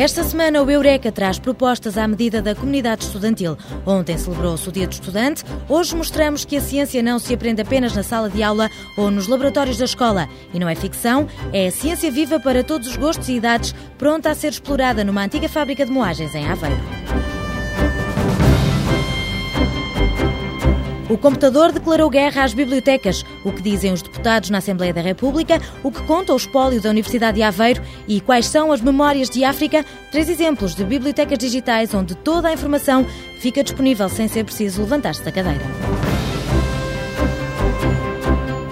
Esta semana o Eureka traz propostas à medida da comunidade estudantil. Ontem celebrou-se o Dia do Estudante, hoje mostramos que a ciência não se aprende apenas na sala de aula ou nos laboratórios da escola. E não é ficção, é a ciência viva para todos os gostos e idades, pronta a ser explorada numa antiga fábrica de moagens em Aveiro. O computador declarou guerra às bibliotecas, o que dizem os deputados na Assembleia da República, o que conta o espólio da Universidade de Aveiro e quais são as memórias de África. Três exemplos de bibliotecas digitais onde toda a informação fica disponível sem ser preciso levantar-se da cadeira.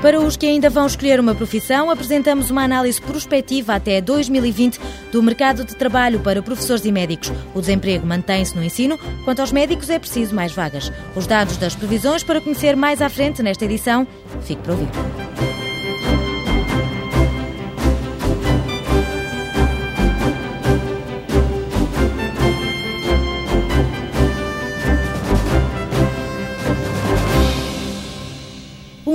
Para os que ainda vão escolher uma profissão, apresentamos uma análise prospectiva até 2020 do mercado de trabalho para professores e médicos. O desemprego mantém-se no ensino, quanto aos médicos é preciso mais vagas. Os dados das previsões para conhecer mais à frente nesta edição, fique para ouvir.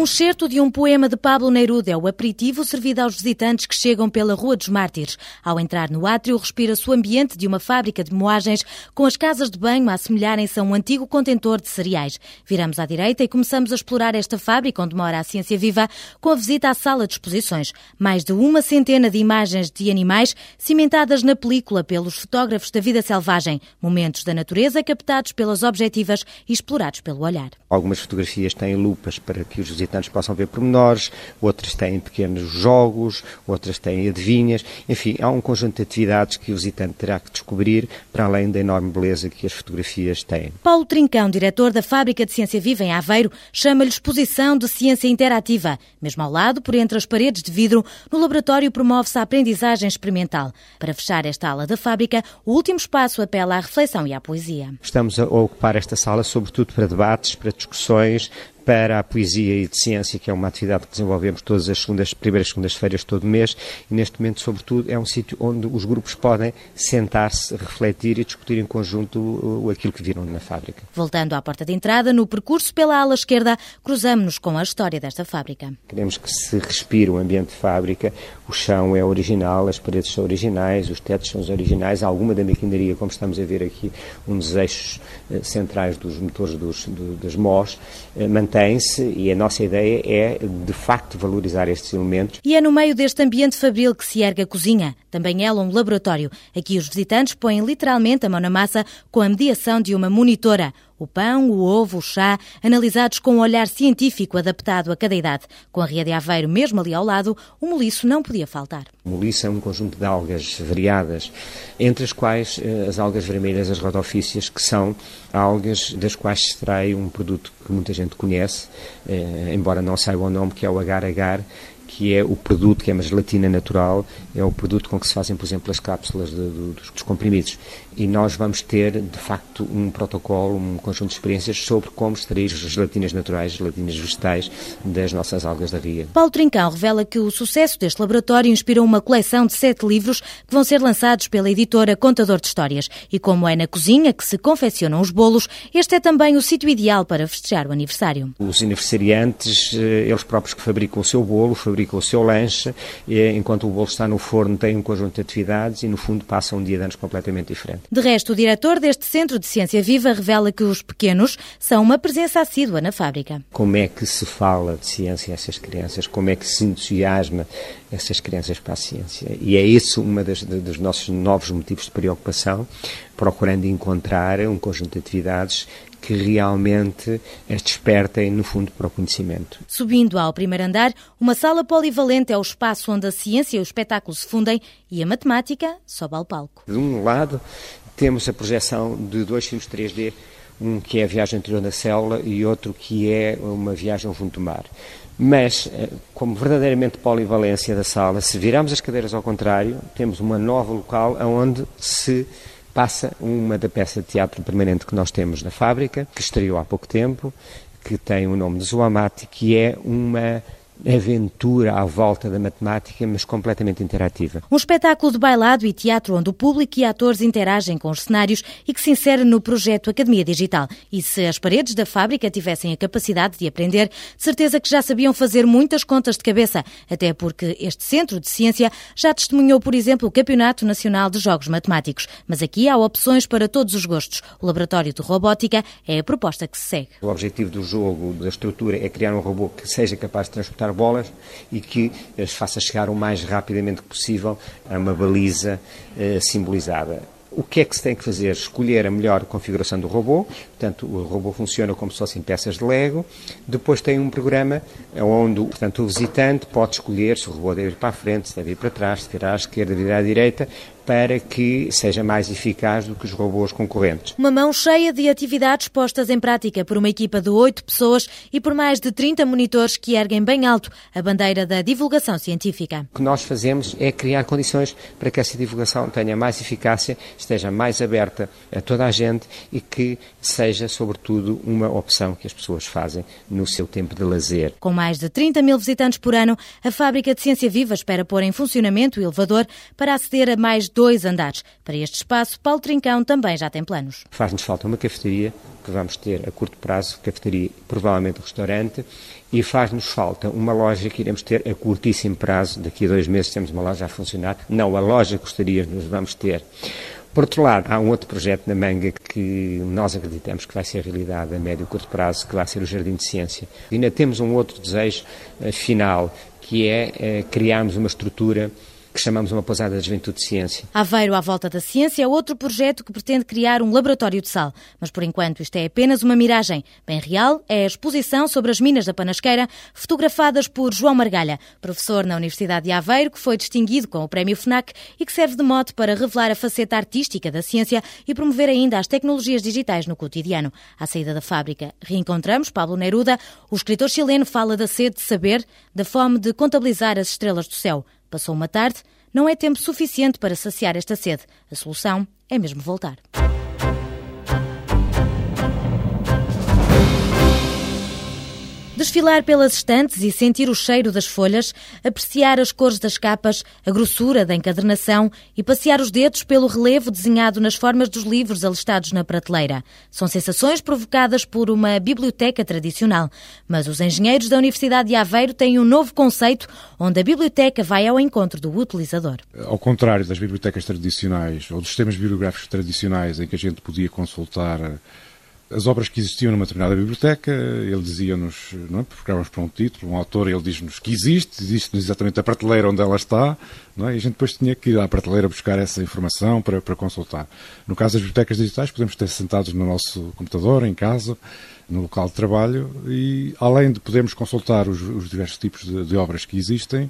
Um excerto de um poema de Pablo Neruda é o aperitivo servido aos visitantes que chegam pela Rua dos Mártires. Ao entrar no átrio, respira-se o ambiente de uma fábrica de moagens, com as casas de banho a assemelharem-se a um antigo contentor de cereais. Viramos à direita e começamos a explorar esta fábrica onde mora a ciência viva, com a visita à sala de exposições. Mais de uma centena de imagens de animais cimentadas na película pelos fotógrafos da vida selvagem, momentos da natureza captados pelas objetivas e explorados pelo olhar. Algumas fotografias têm lupas para que os visitantes possam ver pormenores, outras têm pequenos jogos, outras têm adivinhas. Enfim, há um conjunto de atividades que o visitante terá que descobrir para além da enorme beleza que as fotografias têm. Paulo Trincão, diretor da Fábrica de Ciência Viva em Aveiro, chama-lhe exposição de ciência interativa. Mesmo ao lado, por entre as paredes de vidro, no laboratório promove-se a aprendizagem experimental. Para fechar esta ala da fábrica, o último espaço apela à reflexão e à poesia. Estamos a ocupar esta sala sobretudo para debates, para discussões, para a poesia e de ciência, que é uma atividade que desenvolvemos todas as segundas, primeiras segundas-feiras todo mês, e neste momento, sobretudo, é um sítio onde os grupos podem sentar-se, refletir e discutir em conjunto aquilo que viram na fábrica. Voltando à porta de entrada, no percurso pela ala esquerda, cruzamos-nos com a história desta fábrica. Queremos que se respire o ambiente de fábrica, o chão é original, as paredes são originais, os tetos são originais, alguma da maquinaria, como estamos a ver aqui, um dos eixos eh, centrais dos motores dos, do, das MOS, eh, mantém-se e a nossa ideia é, de facto, valorizar estes elementos. E é no meio deste ambiente fabril que se ergue a cozinha, também ela um laboratório. Aqui os visitantes põem literalmente a mão na massa com a mediação de uma monitora. O pão, o ovo, o chá, analisados com um olhar científico adaptado a cada idade. Com a Ria de Aveiro mesmo ali ao lado, o moliço não podia faltar. O moliço é um conjunto de algas variadas, entre as quais eh, as algas vermelhas, as rodofícias, que são algas das quais se extrai um produto que muita gente conhece, eh, embora não saiba o nome, que é o agar-agar, que é o produto, que é uma gelatina natural, é o produto com que se fazem, por exemplo, as cápsulas de, de, dos, dos comprimidos. E nós vamos ter, de facto, um protocolo, um conjunto de experiências sobre como extrair gelatinas naturais, gelatinas vegetais das nossas algas da ria. Paulo Trincão revela que o sucesso deste laboratório inspirou uma coleção de sete livros que vão ser lançados pela editora Contador de Histórias. E como é na cozinha que se confeccionam os bolos, este é também o sítio ideal para festejar o aniversário. Os aniversariantes, eh, eles próprios que fabricam o seu bolo, fabricam o seu lanche, enquanto o bolo está no forno têm um conjunto de atividades e, no fundo, passam um dia de anos completamente diferente. De resto, o diretor deste Centro de Ciência Viva revela que os pequenos são uma presença assídua na fábrica. Como é que se fala de ciência a essas crianças? Como é que se entusiasma essas crianças para a ciência? E é isso um dos nossos novos motivos de preocupação, procurando encontrar um conjunto de atividades que realmente as despertem, no fundo, para o conhecimento. Subindo ao primeiro andar, uma sala polivalente é o espaço onde a ciência e o espetáculo se fundem e a matemática sobe ao palco. De um lado, temos a projeção de dois filmes 3D, um que é a viagem interior da célula e outro que é uma viagem ao fundo do mar. Mas, eh, como verdadeiramente polivalência da sala, se virarmos as cadeiras ao contrário, temos uma nova local onde se passa uma da peça de teatro permanente que nós temos na fábrica, que estreou há pouco tempo, que tem o nome de Zoamati, que é uma aventura à volta da matemática, mas completamente interativa. Um espetáculo de bailado e teatro onde o público e atores interagem com os cenários e que se insere no projeto Academia Digital. E se as paredes da fábrica tivessem a capacidade de aprender, de certeza que já sabiam fazer muitas contas de cabeça, até porque este centro de ciência já testemunhou, por exemplo, o Campeonato Nacional de Jogos Matemáticos. Mas aqui há opções para todos os gostos. O Laboratório de Robótica é a proposta que se segue. O objetivo do jogo, da estrutura, é criar um robô que seja capaz de transportar bolas e que as faça chegar o mais rapidamente possível a uma baliza eh, simbolizada. O que é que se tem que fazer? Escolher a melhor configuração do robô. Portanto, o robô funciona como se fossem peças de Lego. Depois tem um programa onde portanto, o visitante pode escolher se o robô deve ir para a frente, se deve ir para trás, se virar à esquerda, virar à direita, para que seja mais eficaz do que os robôs concorrentes. Uma mão cheia de atividades postas em prática por uma equipa de oito pessoas e por mais de 30 monitores que erguem bem alto a bandeira da divulgação científica. O que nós fazemos é criar condições para que essa divulgação tenha mais eficácia, esteja mais aberta a toda a gente e que seja, sobretudo, uma opção que as pessoas fazem no seu tempo de lazer. Com mais de 30 mil visitantes por ano, a fábrica de Ciência Viva espera pôr em funcionamento o elevador para aceder a mais dois andares. Para este espaço, Paulo Trincão também já tem planos. Faz-nos falta uma cafeteria, que vamos ter a curto prazo, cafeteria, provavelmente restaurante, e faz-nos falta uma loja que iremos ter a curtíssimo prazo, daqui a dois meses temos uma loja a funcionar, não a loja que gostaríamos, vamos ter. Por outro lado, há um outro projeto na manga que nós acreditamos que vai ser realidade a médio e curto prazo, que vai ser o Jardim de Ciência. E ainda temos um outro desejo uh, final, que é uh, criarmos uma estrutura que chamamos uma pousada de juventude de ciência. Aveiro à volta da ciência é outro projeto que pretende criar um laboratório de sal. Mas por enquanto isto é apenas uma miragem. Bem real é a exposição sobre as minas da Panasqueira, fotografadas por João Margalha, professor na Universidade de Aveiro, que foi distinguido com o Prémio FNAC e que serve de mote para revelar a faceta artística da ciência e promover ainda as tecnologias digitais no cotidiano. À saída da fábrica, reencontramos Pablo Neruda. O escritor chileno fala da sede de saber, da fome de contabilizar as estrelas do céu. Passou uma tarde, não é tempo suficiente para saciar esta sede. A solução é mesmo voltar. Desfilar pelas estantes e sentir o cheiro das folhas, apreciar as cores das capas, a grossura da encadernação e passear os dedos pelo relevo desenhado nas formas dos livros alistados na prateleira. São sensações provocadas por uma biblioteca tradicional. Mas os engenheiros da Universidade de Aveiro têm um novo conceito onde a biblioteca vai ao encontro do utilizador. Ao contrário das bibliotecas tradicionais ou dos sistemas bibliográficos tradicionais em que a gente podia consultar as obras que existiam numa determinada biblioteca, ele dizia-nos, não é? procurávamos por um título, um autor, ele diz-nos que existe, existe-nos exatamente a prateleira onde ela está, não é? e a gente depois tinha que ir à prateleira buscar essa informação para, para consultar. No caso das bibliotecas digitais, podemos ter sentados no nosso computador, em casa, no local de trabalho, e além de podermos consultar os, os diversos tipos de, de obras que existem,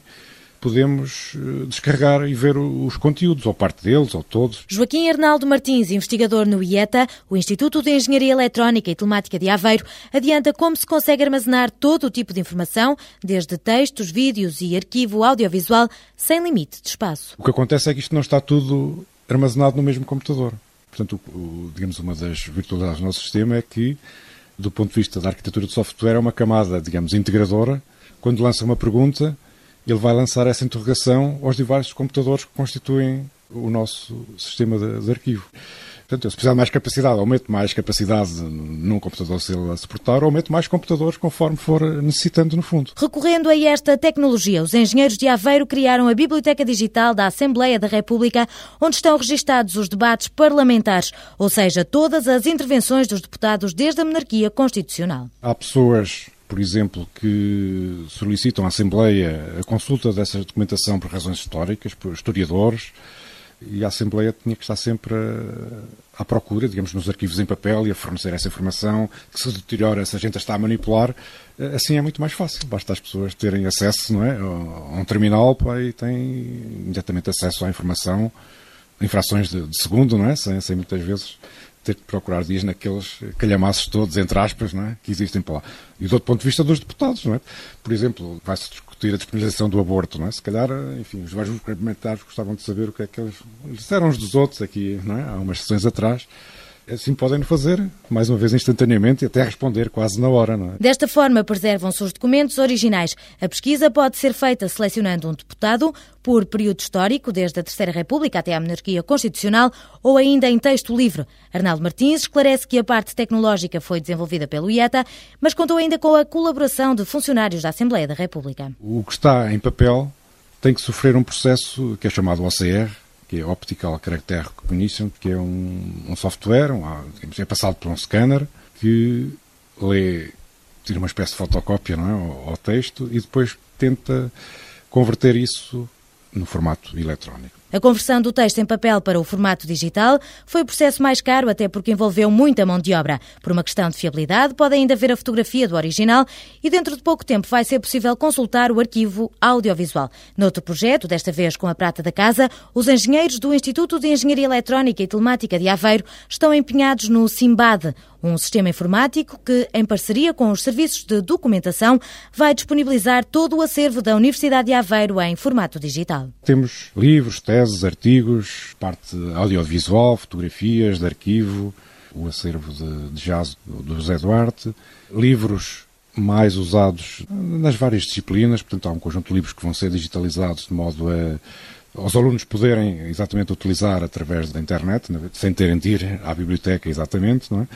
podemos eh, descarregar e ver os conteúdos, ou parte deles, ou todos. Joaquim Arnaldo Martins, investigador no IETA, o Instituto de Engenharia Eletrónica e Telemática de Aveiro, adianta como se consegue armazenar todo o tipo de informação, desde textos, vídeos e arquivo audiovisual, sem limite de espaço. O que acontece é que isto não está tudo armazenado no mesmo computador. Portanto, o, digamos, uma das virtualidades do nosso sistema é que, do ponto de vista da arquitetura de software, é uma camada, digamos, integradora. Quando lança uma pergunta, ele vai lançar essa interrogação aos diversos computadores que constituem o nosso sistema de, de arquivo. Portanto, se precisar de mais capacidade, aumento mais capacidade num computador se ele a suportar, aumento mais computadores conforme for necessitando no fundo. Recorrendo a esta tecnologia, os engenheiros de Aveiro criaram a Biblioteca Digital da Assembleia da República, onde estão registados os debates parlamentares, ou seja, todas as intervenções dos deputados desde a monarquia constitucional. Há pessoas por exemplo, que solicitam à Assembleia a consulta dessa documentação por razões históricas, por historiadores, e a Assembleia tinha que estar sempre à procura, digamos, nos arquivos em papel e a fornecer essa informação, que se deteriora, se a gente está a manipular, assim é muito mais fácil. Basta as pessoas terem acesso não é, a um terminal e têm imediatamente acesso à informação, em frações de, de segundo, não é? sem, sem muitas vezes ter que procurar dias naqueles calhamaços todos, entre aspas, não é? que existem para lá. E do outro ponto de vista dos deputados, não é? Por exemplo, vai-se discutir a despenalização do aborto, não é? Se calhar, enfim, os vários parlamentares gostavam de saber o que é que eles disseram uns dos outros aqui, não é? Há umas sessões atrás. Assim podem fazer, mais uma vez instantaneamente, e até responder quase na hora. Não é? Desta forma, preservam-se os documentos originais. A pesquisa pode ser feita selecionando um deputado por período histórico, desde a Terceira República até à monarquia constitucional, ou ainda em texto livre. Arnaldo Martins esclarece que a parte tecnológica foi desenvolvida pelo IETA, mas contou ainda com a colaboração de funcionários da Assembleia da República. O que está em papel tem que sofrer um processo que é chamado OCR, que é Optical Character Recognition, que é um, um software, um, é passado por um scanner que lê, tira uma espécie de fotocópia não é, ao, texto e depois tenta converter isso no formato eletrónico. A conversão do texto em papel para o formato digital foi o processo mais caro, até porque envolveu muita mão de obra. Por uma questão de fiabilidade, pode ainda ver a fotografia do original e dentro de pouco tempo vai ser possível consultar o arquivo audiovisual. Noutro projeto, desta vez com a prata da casa, os engenheiros do Instituto de Engenharia Eletrónica e Telemática de Aveiro estão empenhados no SIMBAD, um sistema informático que, em parceria com os serviços de documentação, vai disponibilizar todo o acervo da Universidade de Aveiro em formato digital. Temos livros, teses, artigos, parte audiovisual, fotografias de arquivo, o acervo de, de jazz do José Duarte, livros mais usados nas várias disciplinas, portanto há um conjunto de livros que vão ser digitalizados de modo a os alunos poderem exatamente utilizar através da internet, sem terem de ir à biblioteca exatamente, não é?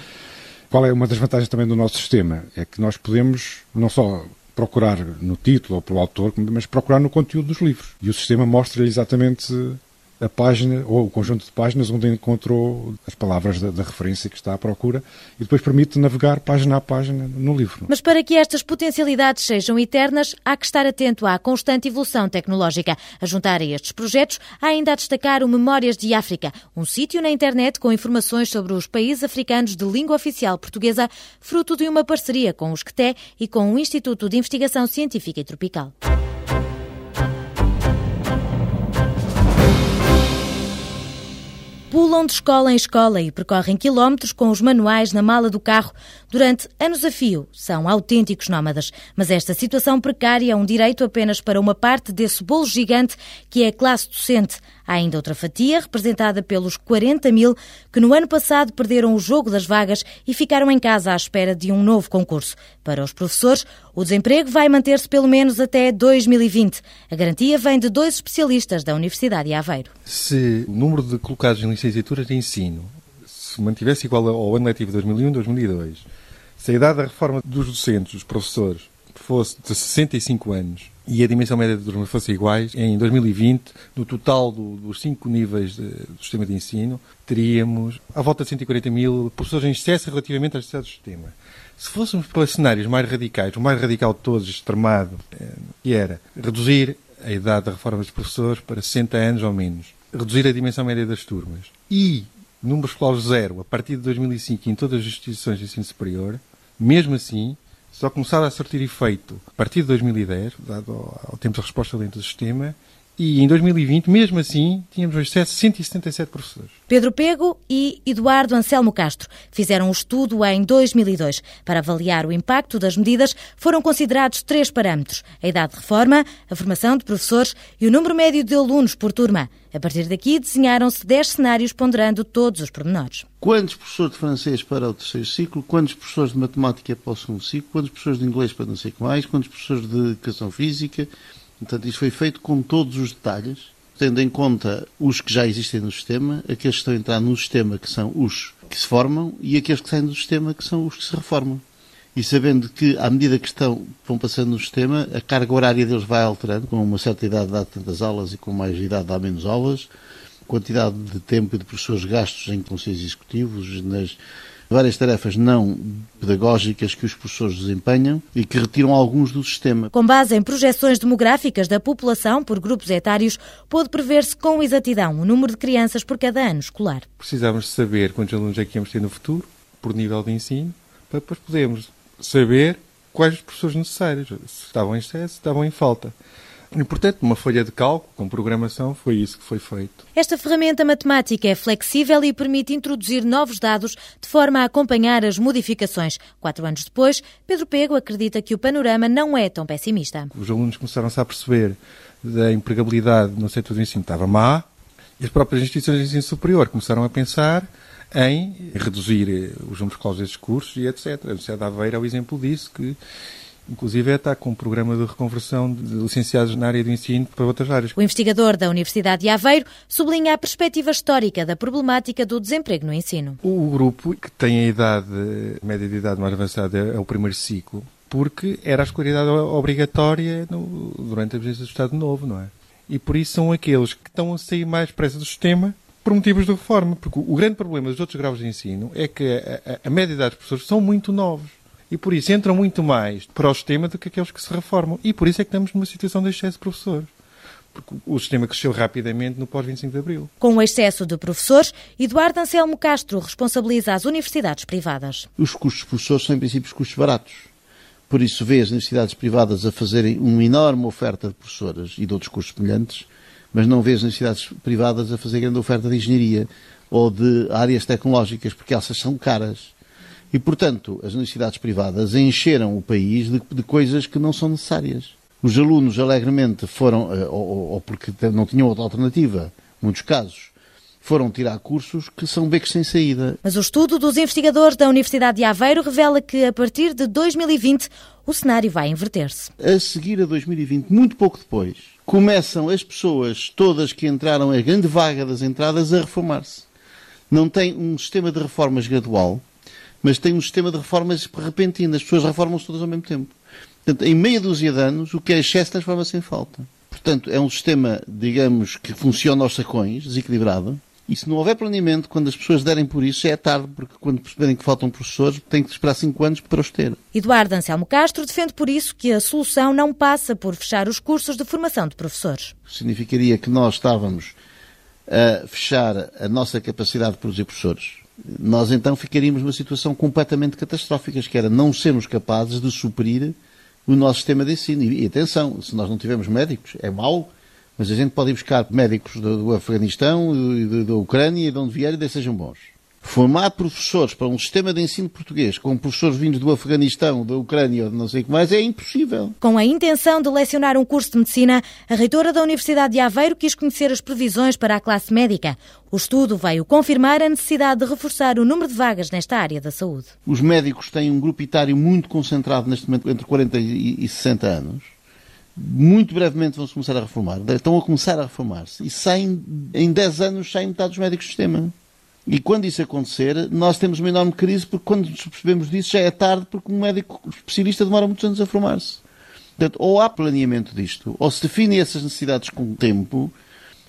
Qual é uma das vantagens também do nosso sistema? É que nós podemos não só procurar no título ou pelo autor, mas procurar no conteúdo dos livros. E o sistema mostra exatamente a página ou o conjunto de páginas onde encontrou as palavras da, referência que está à procura e depois permite navegar página a página no livro. Mas para que estas potencialidades sejam eternas, há que estar atento à constante evolução tecnológica. A juntar a estes projetos, há ainda a destacar o Memórias de África, um sítio na internet com informações sobre os países africanos de língua oficial portuguesa, fruto de uma parceria com o SCTE e com o Instituto de Investigação Científica e Tropical. Pulam de escola em escola e percorrem quilómetros com os manuais na mala do carro durante anos a fio. São autênticos nómadas. Mas esta situação precária é um direito apenas para uma parte desse bolo gigante que é a classe docente. Há ainda outra fatia, representada pelos 40 mil, que no ano passado perderam o jogo das vagas e ficaram em casa à espera de um novo concurso. Para os professores, o desemprego vai manter-se pelo menos até 2020. A garantia vem de dois especialistas da Universidade de Aveiro. Se o número de colocados em licenciaturas de ensino se mantivesse igual ao ano letivo 2001-2002, se a idade da reforma dos docentes, dos professores, fosse de 65 anos e a dimensão média de turma fosse iguais, em 2020, no total do, dos cinco níveis de, do sistema de ensino, teríamos à volta de 140 mil professores em excesso relativamente à necessidades do sistema. Se fôssemos para cenários mais radicais, o mais radical de todos, extremado, eh, que era reduzir a idade da reforma dos professores para 60 anos ou menos, reduzir a dimensão média das turmas e número escolar zero a partir de 2005 em todas as instituições de ensino superior, mesmo assim, só começar a surtir efeito a partir de 2010, dado ao tempo de resposta lenta do sistema, e em 2020, mesmo assim, tínhamos um excesso de 177 professores. Pedro Pego e Eduardo Anselmo Castro fizeram um estudo em 2002. Para avaliar o impacto das medidas, foram considerados três parâmetros: a idade de reforma, a formação de professores e o número médio de alunos por turma. A partir daqui, desenharam-se 10 cenários ponderando todos os pormenores. Quantos professores de francês para o terceiro ciclo? Quantos professores de matemática para o segundo ciclo? Quantos professores de inglês para não sei o que mais? Quantos professores de educação física? Portanto, isto foi feito com todos os detalhes, tendo em conta os que já existem no sistema, aqueles que estão a entrar no sistema, que são os que se formam, e aqueles que saem do sistema, que são os que se reformam. E sabendo que, à medida que estão, vão passando no sistema, a carga horária deles vai alterando, com uma certa idade dá tantas aulas e com mais idade dá menos aulas, quantidade de tempo e de professores gastos em conselhos executivos, nas várias tarefas não pedagógicas que os professores desempenham e que retiram alguns do sistema. Com base em projeções demográficas da população por grupos etários, pode prever-se com exatidão o número de crianças por cada ano escolar. Precisamos saber quantos alunos é que íamos ter no futuro, por nível de ensino, para depois podermos saber quais os professores necessários, se estavam em excesso, se estavam em falta. E, portanto, uma folha de cálculo com programação foi isso que foi feito. Esta ferramenta matemática é flexível e permite introduzir novos dados de forma a acompanhar as modificações. Quatro anos depois, Pedro Pego acredita que o panorama não é tão pessimista. Os alunos começaram-se a perceber da empregabilidade no setor do ensino estava má E as próprias instituições de ensino superior começaram a pensar em reduzir os números de desses cursos e etc. A Universidade de Aveiro é o exemplo disso, que Inclusive está com um programa de reconversão de licenciados na área do ensino para outras áreas. O investigador da Universidade de Aveiro sublinha a perspectiva histórica da problemática do desemprego no ensino. O grupo que tem a idade, a média de idade mais avançada é o primeiro ciclo, porque era a escolaridade obrigatória no, durante a vigência do Estado Novo, não é? E por isso são aqueles que estão a sair mais depressa do sistema por motivos de reforma. Porque o grande problema dos outros graus de ensino é que a, a, a média de idade dos professores são muito novos e por isso entram muito mais para o sistema do que aqueles que se reformam. E por isso é que estamos numa situação de excesso de professores. Porque o sistema cresceu rapidamente no pós-25 de Abril. Com o excesso de professores, Eduardo Anselmo Castro responsabiliza as universidades privadas. Os custos de professores são, em princípio, custos baratos. Por isso, vê as universidades privadas a fazerem uma enorme oferta de professoras e de outros cursos semelhantes, mas não vê as universidades privadas a fazer grande oferta de engenharia ou de áreas tecnológicas, porque essas são caras e, portanto, as universidades privadas encheram o país de, de coisas que não são necessárias. Os alunos alegremente foram, eh, ou, ou porque não tinham outra alternativa, muitos casos, foram tirar cursos que são becos sem saída. Mas o estudo dos investigadores da Universidade de Aveiro revela que, a partir de 2020, o cenário vai inverter-se. A seguir a 2020, muito pouco depois, começam as pessoas todas que entraram a grande vaga das entradas a reformar-se. Não tem um sistema de reformas gradual, mas tem um sistema de reformas repentinas. As pessoas reformam-se todas ao mesmo tempo. Portanto, em meia dúzia de anos, o que é excesso transforma-se em falta. Portanto, é um sistema, digamos, que funciona aos sacões, desequilibrado. E se não houver planeamento, quando as pessoas derem por isso, já é tarde, porque quando perceberem que faltam professores, têm que esperar cinco anos para os ter. Eduardo Anselmo Castro defende por isso que a solução não passa por fechar os cursos de formação de professores. Significaria que nós estávamos a fechar a nossa capacidade de produzir professores nós então ficaríamos numa situação completamente catastrófica, que era não sermos capazes de suprir o nosso sistema de ensino. E, atenção, se nós não tivermos médicos, é mau, mas a gente pode ir buscar médicos do, do Afeganistão, da Ucrânia de onde vierem e sejam bons formar professores para um sistema de ensino português com professores vindos do Afeganistão, da Ucrânia ou de não sei o que mais é impossível. Com a intenção de lecionar um curso de medicina, a reitora da Universidade de Aveiro quis conhecer as previsões para a classe médica. O estudo veio confirmar a necessidade de reforçar o número de vagas nesta área da saúde. Os médicos têm um grupo etário muito concentrado neste momento entre 40 e 60 anos. Muito brevemente vão-se começar a reformar. Estão a começar a reformar-se. E saem, em 10 anos saem metade dos médicos do sistema. E quando isso acontecer, nós temos uma enorme crise, porque quando nos percebemos disso já é tarde, porque um médico especialista demora muitos anos a formar-se. Portanto, ou há planeamento disto, ou se definem essas necessidades com o tempo,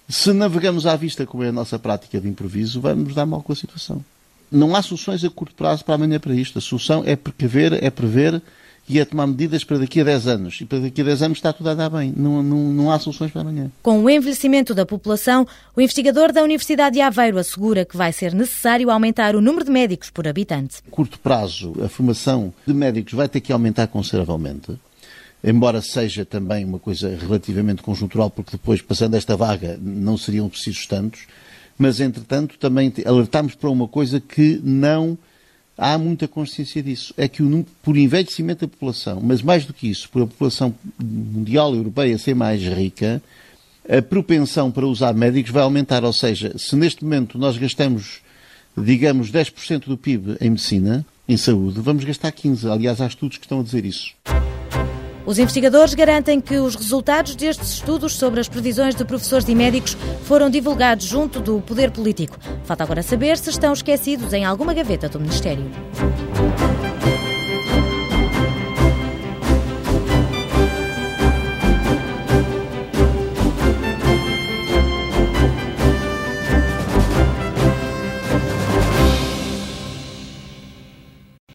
se navegamos à vista, como é a nossa prática de improviso, vamos dar mal com a situação. Não há soluções a curto prazo para amanhã para isto. A solução é precaver, é prever e a tomar medidas para daqui a 10 anos. E para daqui a 10 anos está tudo a dar bem. Não, não, não há soluções para amanhã. Com o envelhecimento da população, o investigador da Universidade de Aveiro assegura que vai ser necessário aumentar o número de médicos por habitante. A curto prazo, a formação de médicos vai ter que aumentar consideravelmente. Embora seja também uma coisa relativamente conjuntural, porque depois, passando esta vaga, não seriam precisos tantos. Mas, entretanto, também alertamos para uma coisa que não há muita consciência disso. É que o, por envelhecimento da população, mas mais do que isso, por a população mundial e europeia ser mais rica, a propensão para usar médicos vai aumentar. Ou seja, se neste momento nós gastamos, digamos, 10% do PIB em medicina, em saúde, vamos gastar 15%. Aliás, há estudos que estão a dizer isso. Os investigadores garantem que os resultados destes estudos sobre as previsões de professores e médicos foram divulgados junto do poder político. Falta agora saber se estão esquecidos em alguma gaveta do Ministério.